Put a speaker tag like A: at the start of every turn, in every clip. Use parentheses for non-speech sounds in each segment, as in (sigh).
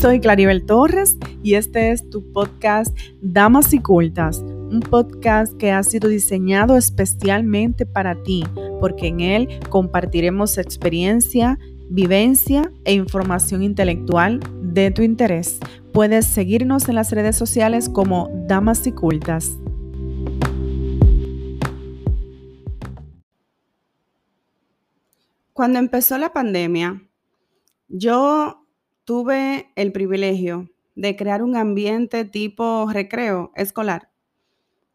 A: Soy Claribel Torres y este es tu podcast Damas y Cultas, un podcast que ha sido diseñado especialmente para ti, porque en él compartiremos experiencia, vivencia e información intelectual de tu interés. Puedes seguirnos en las redes sociales como Damas y Cultas.
B: Cuando empezó la pandemia, yo tuve el privilegio de crear un ambiente tipo recreo escolar,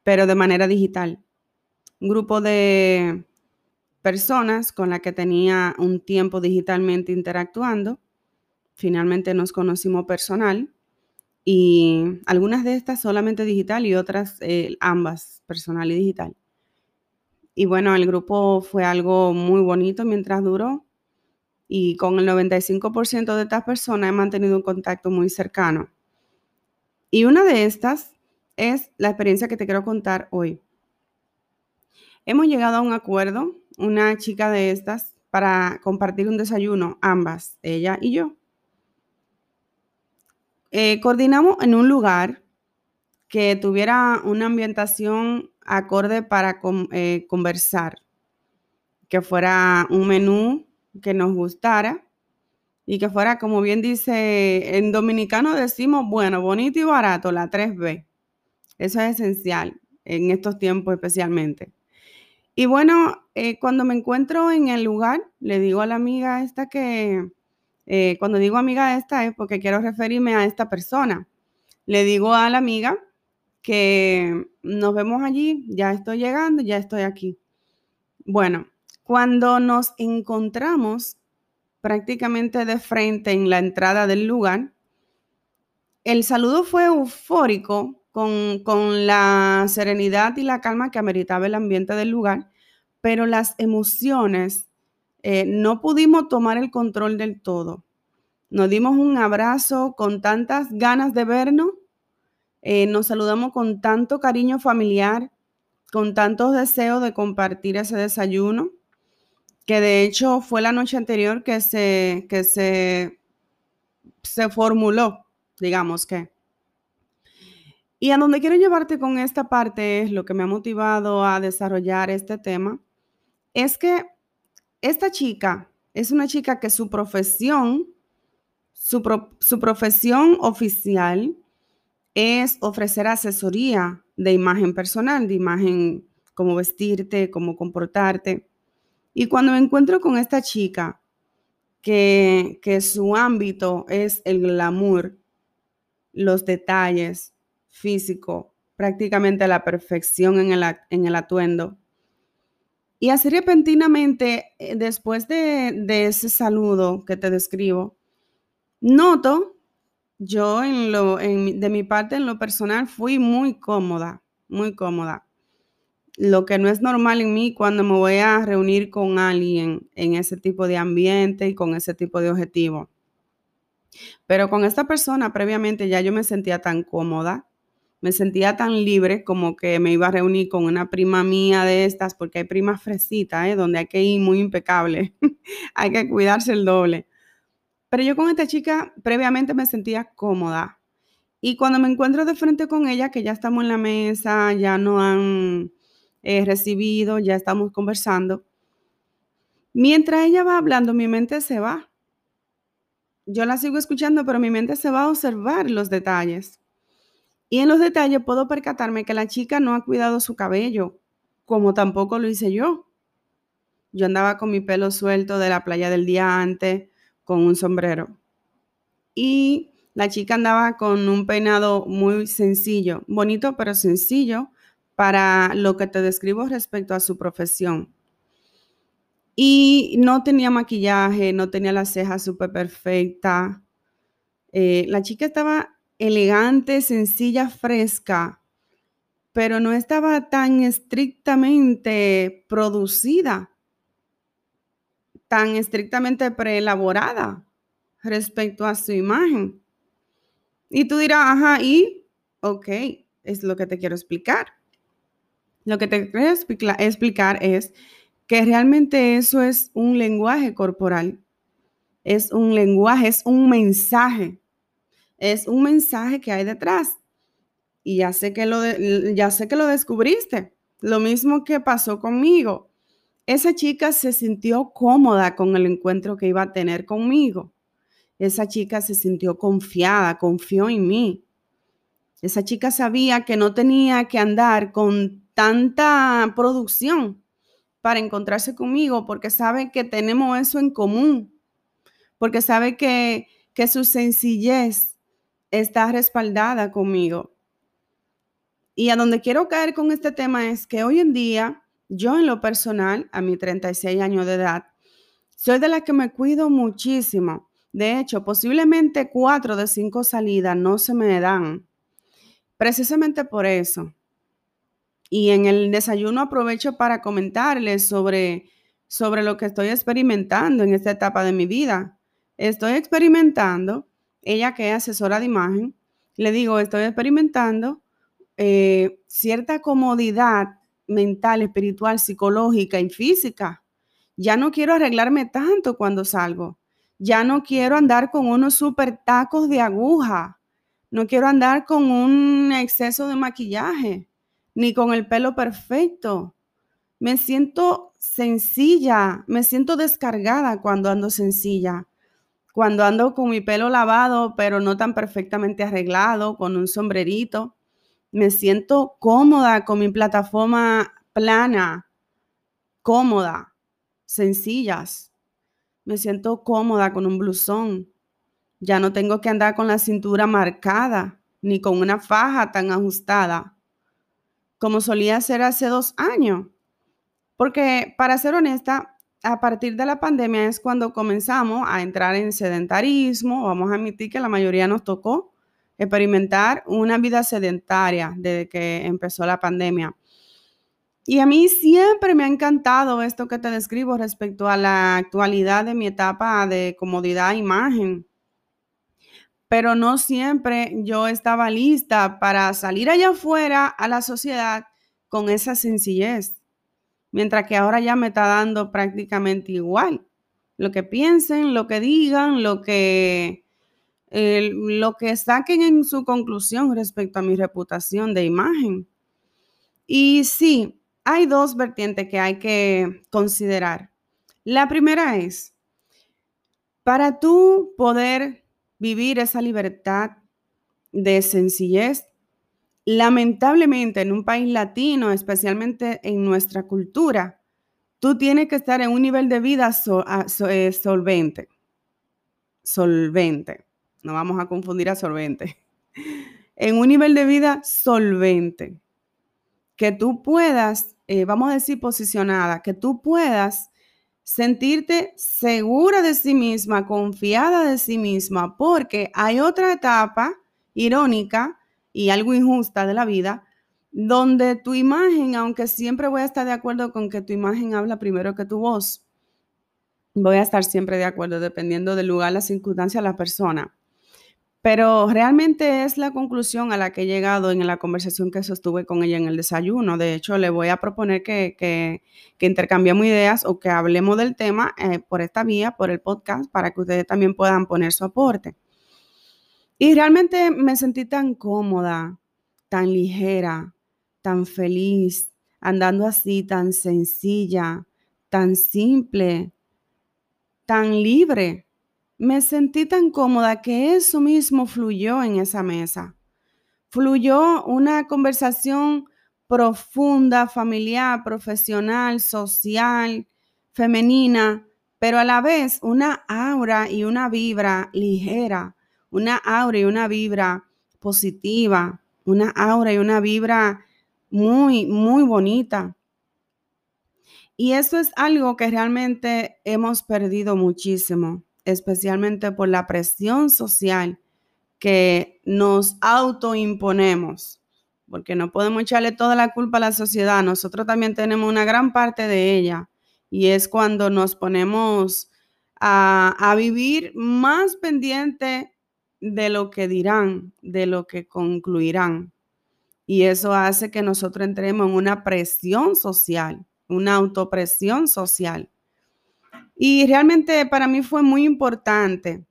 B: pero de manera digital. Un grupo de personas con la que tenía un tiempo digitalmente interactuando. Finalmente nos conocimos personal y algunas de estas solamente digital y otras eh, ambas, personal y digital. Y bueno, el grupo fue algo muy bonito mientras duró y con el 95% de estas personas he mantenido un contacto muy cercano. Y una de estas es la experiencia que te quiero contar hoy. Hemos llegado a un acuerdo, una chica de estas, para compartir un desayuno, ambas, ella y yo. Eh, coordinamos en un lugar que tuviera una ambientación acorde para eh, conversar, que fuera un menú que nos gustara y que fuera, como bien dice, en dominicano decimos, bueno, bonito y barato, la 3B. Eso es esencial en estos tiempos especialmente. Y bueno, eh, cuando me encuentro en el lugar, le digo a la amiga esta que, eh, cuando digo amiga esta es porque quiero referirme a esta persona. Le digo a la amiga que nos vemos allí, ya estoy llegando, ya estoy aquí. Bueno, cuando nos encontramos prácticamente de frente en la entrada del lugar, el saludo fue eufórico con, la serenidad y la calma que ameritaba el ambiente del lugar, pero las emociones eh, no pudimos tomar el control del todo. Nos dimos un abrazo con tantas ganas de vernos, eh, nos saludamos con tanto cariño familiar, con tantos deseos de compartir ese desayuno que de hecho fue la noche anterior que se, que se, se formuló, digamos que. Y a donde quiero llevarte con esta parte es lo que me ha motivado a desarrollar este tema, es que esta chica es una chica que su profesión, su, su profesión oficial es ofrecer asesoría de imagen personal, de imagen, cómo vestirte, cómo comportarte. Y cuando me encuentro con esta chica, que, su ámbito es el glamour, los detalles físico, prácticamente la perfección en el, en el atuendo. Y así repentinamente, eh, después de, ese saludo que te describo, noto, yo de mi parte, en lo personal, fui muy cómoda, muy cómoda lo que no es normal en mí cuando me voy a reunir con alguien en ese tipo de ambiente y con ese tipo de objetivo. Pero con esta persona previamente ya yo me sentía tan cómoda, me sentía tan libre como que me iba a reunir con una prima mía de estas, porque hay primas fresitas, ¿eh? donde hay que ir muy impecable, (laughs) hay que cuidarse el doble. Pero yo con esta chica previamente me sentía cómoda. Y cuando me encuentro de frente con ella, que ya estamos en la mesa, ya no han he recibido, ya estamos conversando. Mientras ella va hablando, mi mente se va. Yo la sigo escuchando, pero mi mente se va a observar los detalles. Y en los detalles puedo percatarme que la chica no ha cuidado su cabello, como tampoco lo hice yo. Yo andaba con mi pelo suelto de la playa del día antes, con un sombrero. Y la chica andaba con un peinado muy sencillo, bonito pero sencillo, para lo que te describo respecto a su profesión. Y no tenía maquillaje, no tenía la ceja súper perfecta. Eh, la chica estaba elegante, sencilla, fresca, pero no estaba tan estrictamente producida, tan estrictamente preelaborada respecto a su imagen. Y tú dirás, ajá, y, ok, es lo que te quiero explicar. Lo que te quiero explicar es que realmente eso es un lenguaje corporal, es un lenguaje, es un mensaje. es un mensaje que hay detrás. Y ya sé que lo, ya sé que lo descubriste. Lo mismo que pasó conmigo. Esa chica se sintió cómoda con el encuentro que iba a tener conmigo. Esa chica se sintió confiada, confió en mí. Esa chica sabía que no tenía que andar con tanta producción para encontrarse conmigo porque sabe que tenemos eso en común, porque sabe que, que su sencillez está respaldada conmigo. Y a donde quiero caer con este tema es que hoy en día, yo en lo personal, a mis 36 años de edad, soy de la que me cuido muchísimo. De hecho, posiblemente cuatro de cinco salidas no se me dan. Precisamente por eso. Y en el desayuno aprovecho para comentarles sobre, sobre lo que estoy experimentando en esta etapa de mi vida. Estoy experimentando, ella que es asesora de imagen, le digo, estoy experimentando eh, cierta comodidad mental, espiritual, psicológica y física. Ya no quiero arreglarme tanto cuando salgo. Ya no quiero andar con unos super tacos de aguja. No quiero andar con un exceso de maquillaje, ni con el pelo perfecto. Me siento sencilla, me siento descargada cuando ando sencilla. Cuando ando con mi pelo lavado, pero no tan perfectamente arreglado, con un sombrerito me siento cómoda con mi plataforma plana, cómoda, sencillas. Me siento cómoda con un blusón. Ya no tengo que andar con la cintura marcada ni con una faja tan ajustada como solía ser hace dos años. Porque, para ser honesta, a partir de la pandemia es cuando comenzamos a entrar en sedentarismo. Vamos a admitir que la mayoría nos tocó experimentar una vida sedentaria desde que empezó la pandemia. Y a mí siempre me ha encantado esto que te describo respecto a la actualidad de mi etapa de comodidad e imagen. Pero no siempre yo estaba lista para salir allá afuera a la sociedad con esa sencillez. Mientras que ahora ya me está dando prácticamente igual. Lo que piensen, lo que digan, lo que lo que saquen en su conclusión respecto a mi reputación de imagen. Y sí, hay dos vertientes que hay que considerar. La primera es, para tú poder vivir esa libertad de sencillez, lamentablemente en un país latino, especialmente en nuestra cultura, tú tienes que estar en un nivel de vida eh, solvente. Solvente. No vamos a confundir a solvente, (laughs) en un nivel de vida solvente, que tú puedas, eh, vamos a decir posicionada, que tú puedas sentirte segura de sí misma, confiada de sí misma, porque hay otra etapa irónica y algo injusta de la vida, donde tu imagen, aunque siempre voy a estar de acuerdo con que tu imagen habla primero que tu voz, voy a estar siempre de acuerdo dependiendo del lugar, la circunstancia, la persona. Pero realmente es la conclusión a la que he llegado en la conversación que sostuve con ella en el desayuno. De hecho, le voy a proponer que, que, intercambiemos ideas o que hablemos del tema eh, por esta vía, por el podcast, para que ustedes también puedan poner su aporte. Y realmente me sentí tan cómoda, tan ligera, tan feliz, andando así, tan sencilla, tan simple, tan libre me sentí tan cómoda que eso mismo fluyó en esa mesa. Fluyó una conversación profunda, familiar, profesional, social, femenina, pero a la vez una aura y una vibra ligera, una aura y una vibra positiva, una aura y una vibra muy, muy bonita. Y eso es algo que realmente hemos perdido muchísimo especialmente por la presión social que nos autoimponemos, porque no podemos echarle toda la culpa a la sociedad, nosotros también tenemos una gran parte de ella, y es cuando nos ponemos a, a vivir más pendiente de lo que dirán, de lo que concluirán. Y eso hace que nosotros entremos en una presión social, una autopresión social. Y realmente para mí fue muy importante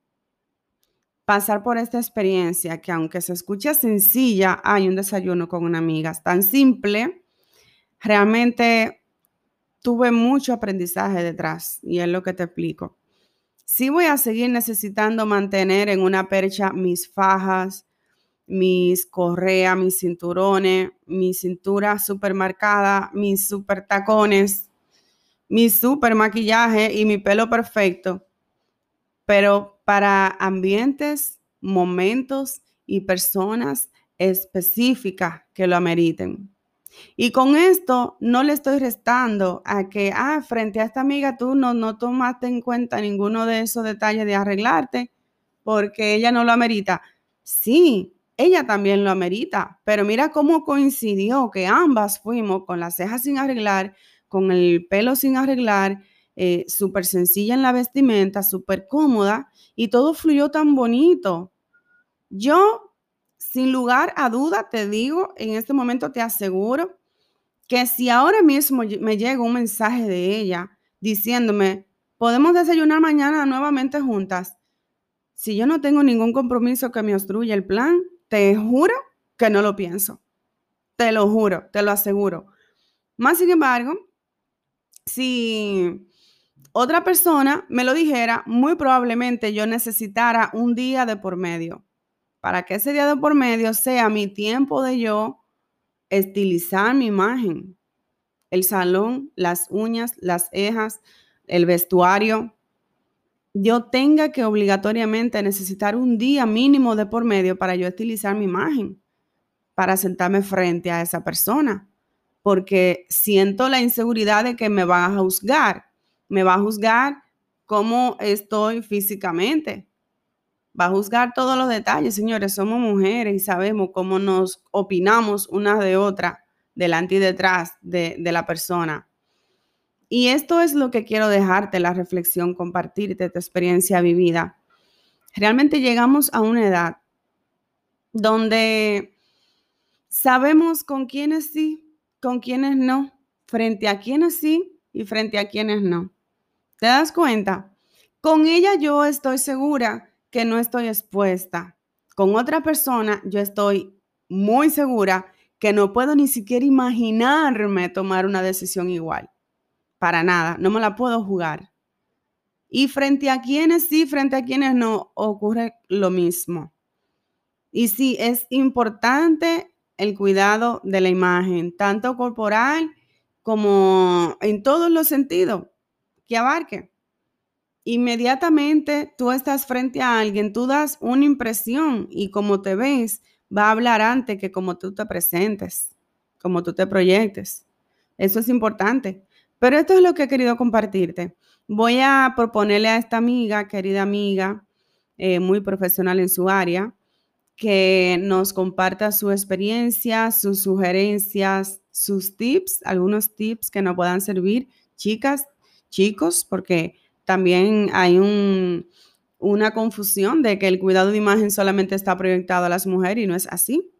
B: pasar por esta experiencia que aunque se escucha sencilla, hay un desayuno con una amiga, tan simple, realmente tuve mucho aprendizaje detrás y es lo que te explico. Sí voy a seguir necesitando mantener en una percha mis fajas, mis correas, mis cinturones, mi cintura super marcada, mis super tacones, mi super maquillaje y mi pelo perfecto. Pero para ambientes, momentos y personas específicas que lo ameriten. Y con esto no le estoy restando a que, ah, frente a esta amiga tú no, no tomaste en cuenta ninguno de esos detalles de arreglarte porque ella no lo amerita. Sí, ella también lo amerita, pero mira cómo coincidió que ambas fuimos con las cejas sin arreglar, con el pelo sin arreglar, eh, súper sencilla en la vestimenta, súper cómoda y todo fluyó tan bonito. Yo, sin lugar a duda, te digo, en este momento te aseguro que si ahora mismo me llega un mensaje de ella diciéndome, podemos desayunar mañana nuevamente juntas, si yo no tengo ningún compromiso que me obstruya el plan, te juro que no lo pienso. Te lo juro, te lo aseguro. Más sin embargo, si otra persona me lo dijera, muy probablemente yo necesitara un día de por medio. Para que ese día de por medio sea mi tiempo de yo estilizar mi imagen. El salón, las uñas, las cejas, el vestuario, yo tenga que obligatoriamente necesitar un día mínimo de por medio para yo estilizar mi imagen, para sentarme frente a esa persona, porque siento la inseguridad de que me van a juzgar, me va a juzgar cómo estoy físicamente, va a juzgar todos los detalles, señores, somos mujeres y sabemos cómo nos opinamos una de otra, delante y detrás de, de la persona. Y esto es lo que quiero dejarte, la reflexión, compartirte tu experiencia vivida. Realmente llegamos a una edad donde sabemos con quiénes sí, con quiénes no, frente a quiénes sí y frente a quiénes no. ¿Te das cuenta? Con ella yo estoy segura que no estoy expuesta. Con otra persona yo estoy muy segura que no puedo ni siquiera imaginarme tomar una decisión igual para nada, no me la puedo jugar. Y frente a quienes sí, frente a quienes no, ocurre lo mismo. Y sí, es importante el cuidado de la imagen, tanto corporal como en todos los sentidos que abarque. Inmediatamente tú estás frente a alguien, tú das una impresión y como te ves, va a hablar antes que como tú te presentes, como tú te proyectes. Eso es importante. Pero esto es lo que he querido compartirte. Voy a proponerle a esta amiga, querida amiga, eh, muy profesional en su área, que nos comparta su experiencia, sus sugerencias, sus tips, algunos tips que nos puedan servir, chicas, chicos, porque también hay una confusión de que el cuidado de imagen solamente está proyectado a las mujeres y no es así.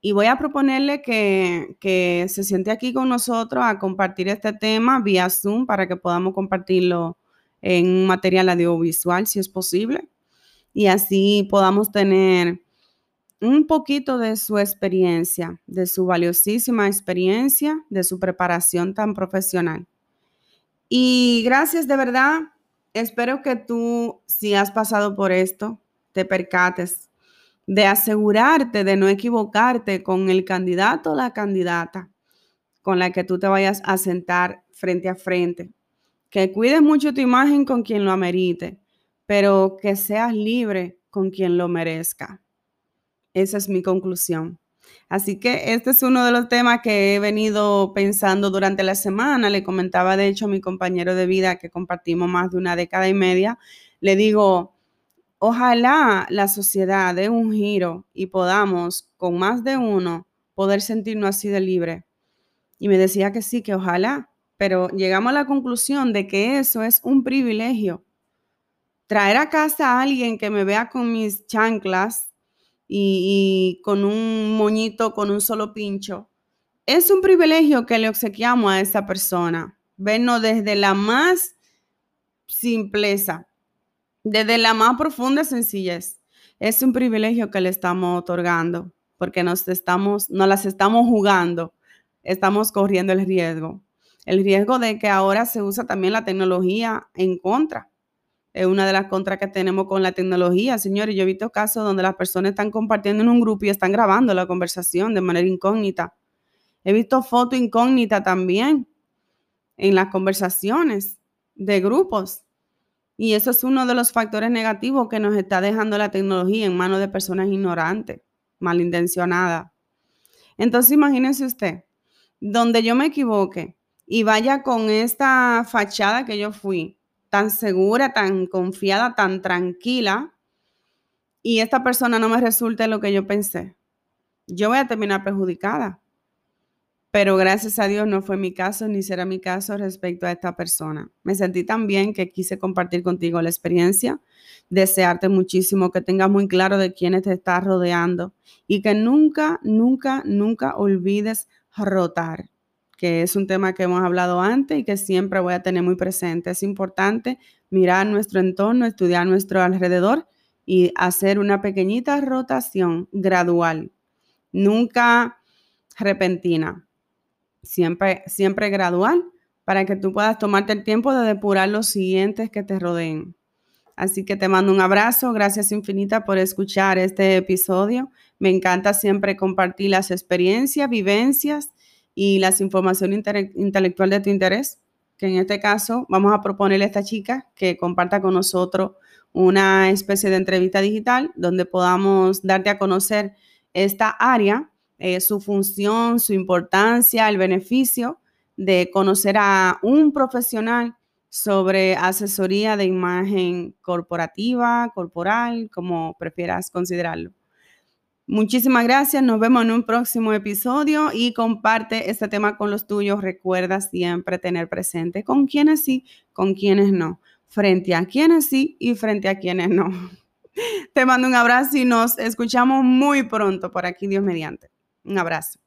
B: Y voy a proponerle que, se siente aquí con nosotros a compartir este tema vía Zoom para que podamos compartirlo en material audiovisual, si es posible. Y así podamos tener un poquito de su experiencia, de su valiosísima experiencia, de su preparación tan profesional. Y gracias de verdad. Espero que tú, si has pasado por esto, te percates de asegurarte de no equivocarte con el candidato o la candidata con la que tú te vayas a sentar frente a frente. Que cuides mucho tu imagen con quien lo amerite, pero que seas libre con quien lo merezca. Esa es mi conclusión. Así que este es uno de los temas que he venido pensando durante la semana. Le comentaba, de hecho, a mi compañero de vida que compartimos más de una década y media. Le digo, Ojalá la sociedad dé un giro y podamos, con más de uno, poder sentirnos así de libre. Y me decía que sí, que ojalá, pero llegamos a la conclusión de que eso es un privilegio. Traer a casa a alguien que me vea con mis chanclas y, con un moñito, con un solo pincho, es un privilegio que le obsequiamos a esa persona. Vernos desde la más simpleza, desde la más profunda sencillez. Es un privilegio que le estamos otorgando porque nos estamos, no las estamos jugando, estamos corriendo el riesgo. El riesgo de que ahora se usa también la tecnología en contra. Es una de las contras que tenemos con la tecnología, señores. Yo he visto casos donde las personas están compartiendo en un grupo y están grabando la conversación de manera incógnita. He visto fotos incógnitas también en las conversaciones de grupos. Y eso es uno de los factores negativos que nos está dejando la tecnología en manos de personas ignorantes, malintencionadas. Entonces, imagínense usted, donde yo me equivoque y vaya con esta fachada que yo fui, tan segura, tan confiada, tan tranquila, y esta persona no me resulte lo que yo pensé, yo voy a terminar perjudicada. Pero gracias a Dios no fue mi caso ni será mi caso respecto a esta persona. Me sentí tan bien que quise compartir contigo la experiencia, desearte muchísimo que tengas muy claro de quiénes te estás rodeando y que nunca, nunca, nunca olvides rotar, que es un tema que hemos hablado antes y que siempre voy a tener muy presente. Es importante mirar nuestro entorno, estudiar nuestro alrededor y hacer una pequeñita rotación gradual, nunca repentina, siempre, siempre gradual, para que tú puedas tomarte el tiempo de depurar los siguientes que te rodeen. Así que te mando un abrazo, gracias infinita por escuchar este episodio. Me encanta siempre compartir las experiencias, vivencias y las informaciones intelectual de tu interés, que en este caso vamos a proponerle a esta chica que comparta con nosotros una especie de entrevista digital donde podamos darte a conocer esta área, eh, su función, su importancia, el beneficio de conocer a un profesional sobre asesoría de imagen corporativa, corporal, como prefieras considerarlo. Muchísimas gracias, nos vemos en un próximo episodio y comparte este tema con los tuyos. Recuerda siempre tener presente con quienes sí, con quienes no, frente a quienes sí y frente a quienes no. (laughs) Te mando un abrazo y nos escuchamos muy pronto por aquí, Dios mediante. Un abrazo.